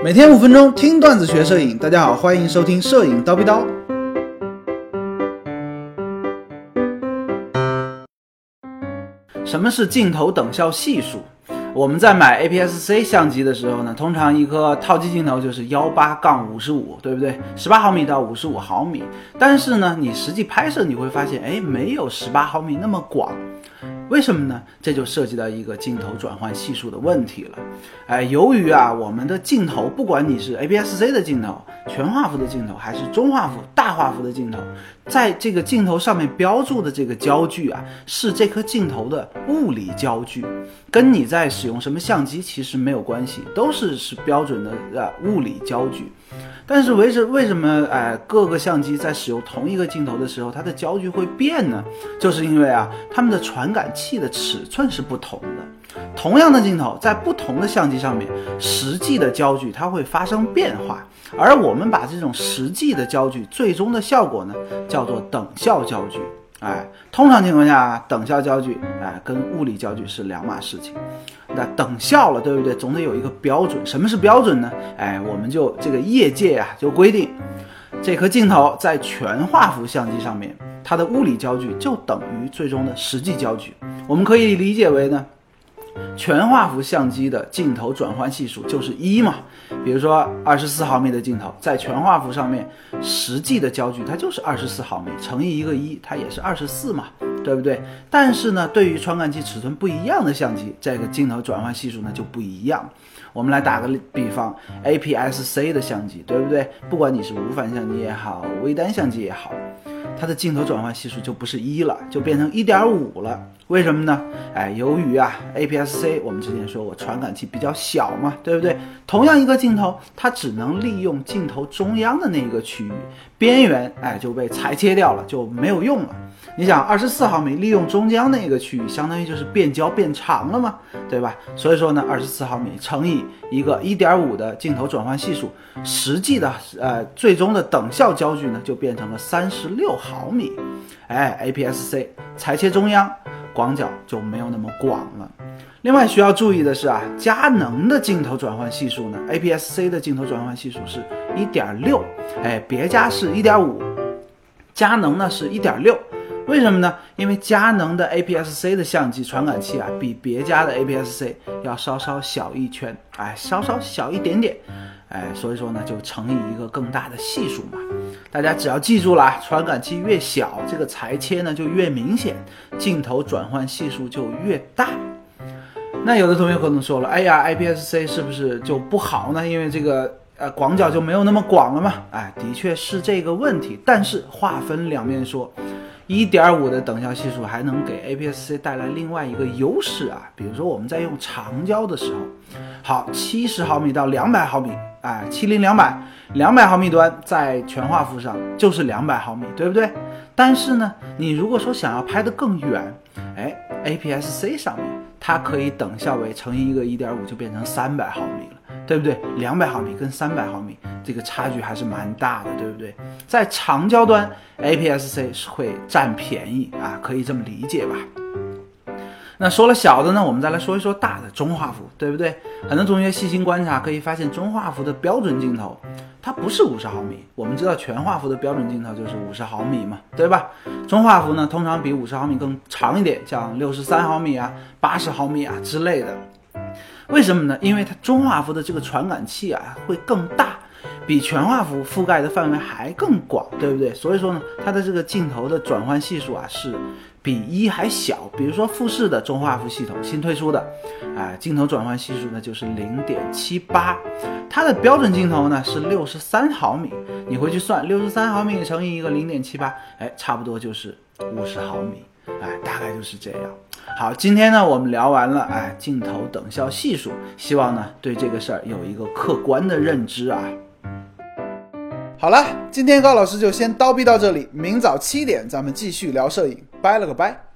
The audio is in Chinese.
每天五分钟听段子学摄影，大家好，欢迎收听摄影刀逼刀。什么是镜头等效系数？我们在买 APS-C 相机的时候呢，通常一颗套机镜头就是幺八杠五十五，对不对？十八毫米到五十五毫米。但是呢，你实际拍摄你会发现，哎，没有十八毫米那么广。为什么呢？这就涉及到一个镜头转换系数的问题了。哎，由于啊，我们的镜头，不管你是 APS-C 的镜头、全画幅的镜头，还是中画幅、大画幅的镜头，在这个镜头上面标注的这个焦距啊，是这颗镜头的物理焦距，跟你在使用什么相机其实没有关系，都是是标准的呃物理焦距。但是为什为什么哎各个相机在使用同一个镜头的时候，它的焦距会变呢？就是因为啊，它们的传感器的尺寸是不同的。同样的镜头在不同的相机上面，实际的焦距它会发生变化。而我们把这种实际的焦距最终的效果呢，叫做等效焦距。哎，通常情况下，等效焦距哎跟物理焦距是两码事情。那等效了，对不对？总得有一个标准。什么是标准呢？哎，我们就这个业界啊就规定，这颗镜头在全画幅相机上面，它的物理焦距就等于最终的实际焦距。我们可以理解为呢。全画幅相机的镜头转换系数就是一嘛，比如说二十四毫米的镜头，在全画幅上面，实际的焦距它就是二十四毫米乘以一个一，它也是二十四嘛，对不对？但是呢，对于传感器尺寸不一样的相机，这个镜头转换系数呢就不一样。我们来打个比方，APS-C 的相机，对不对？不管你是无反相机也好，微单相机也好。它的镜头转换系数就不是一了，就变成一点五了。为什么呢？哎，由于啊，APS-C 我们之前说过传感器比较小嘛，对不对？同样一个镜头，它只能利用镜头中央的那一个区域，边缘哎就被裁切掉了，就没有用了。你想，二十四毫米利用中央那个区域，相当于就是变焦变长了嘛，对吧？所以说呢，二十四毫米乘以一个一点五的镜头转换系数，实际的呃最终的等效焦距呢，就变成了三十六毫米。哎，APS-C 裁切中央，广角就没有那么广了。另外需要注意的是啊，佳能的镜头转换系数呢，APS-C 的镜头转换系数是一点六，哎，别家是一点五，佳能呢是一点六。为什么呢？因为佳能的 APS-C 的相机传感器啊，比别家的 APS-C 要稍稍小一圈，哎，稍稍小一点点，哎，所以说呢，就乘以一个更大的系数嘛。大家只要记住了，传感器越小，这个裁切呢就越明显，镜头转换系数就越大。那有的同学可能说了，哎呀，APS-C 是不是就不好呢？因为这个呃广角就没有那么广了嘛？哎，的确是这个问题。但是话分两面说。一点五的等效系数还能给 APS-C 带来另外一个优势啊，比如说我们在用长焦的时候，好，七十毫米到两百毫米，哎，七零两百，两百毫米端在全画幅上就是两百毫米，对不对？但是呢，你如果说想要拍得更远，哎，APS-C 上面它可以等效为乘以一个一点五就变成三百毫米了。对不对？两百毫米跟三百毫米这个差距还是蛮大的，对不对？在长焦端，APS-C 是会占便宜啊，可以这么理解吧？那说了小的呢，我们再来说一说大的中画幅，对不对？很多同学细心观察可以发现，中画幅的标准镜头它不是五十毫米。我们知道全画幅的标准镜头就是五十毫米嘛，对吧？中画幅呢，通常比五十毫米更长一点，像六十三毫米啊、八十毫米啊之类的。为什么呢？因为它中画幅的这个传感器啊会更大，比全画幅覆盖的范围还更广，对不对？所以说呢，它的这个镜头的转换系数啊是比一还小。比如说富士的中画幅系统新推出的，啊，镜头转换系数呢就是零点七八，它的标准镜头呢是六十三毫米，你回去算六十三毫米乘以一个零点七八，哎，差不多就是五十毫米，哎，大概就是这样。好，今天呢，我们聊完了，哎，镜头等效系数，希望呢，对这个事儿有一个客观的认知啊。好了，今天高老师就先叨逼到这里，明早七点咱们继续聊摄影，拜了个拜。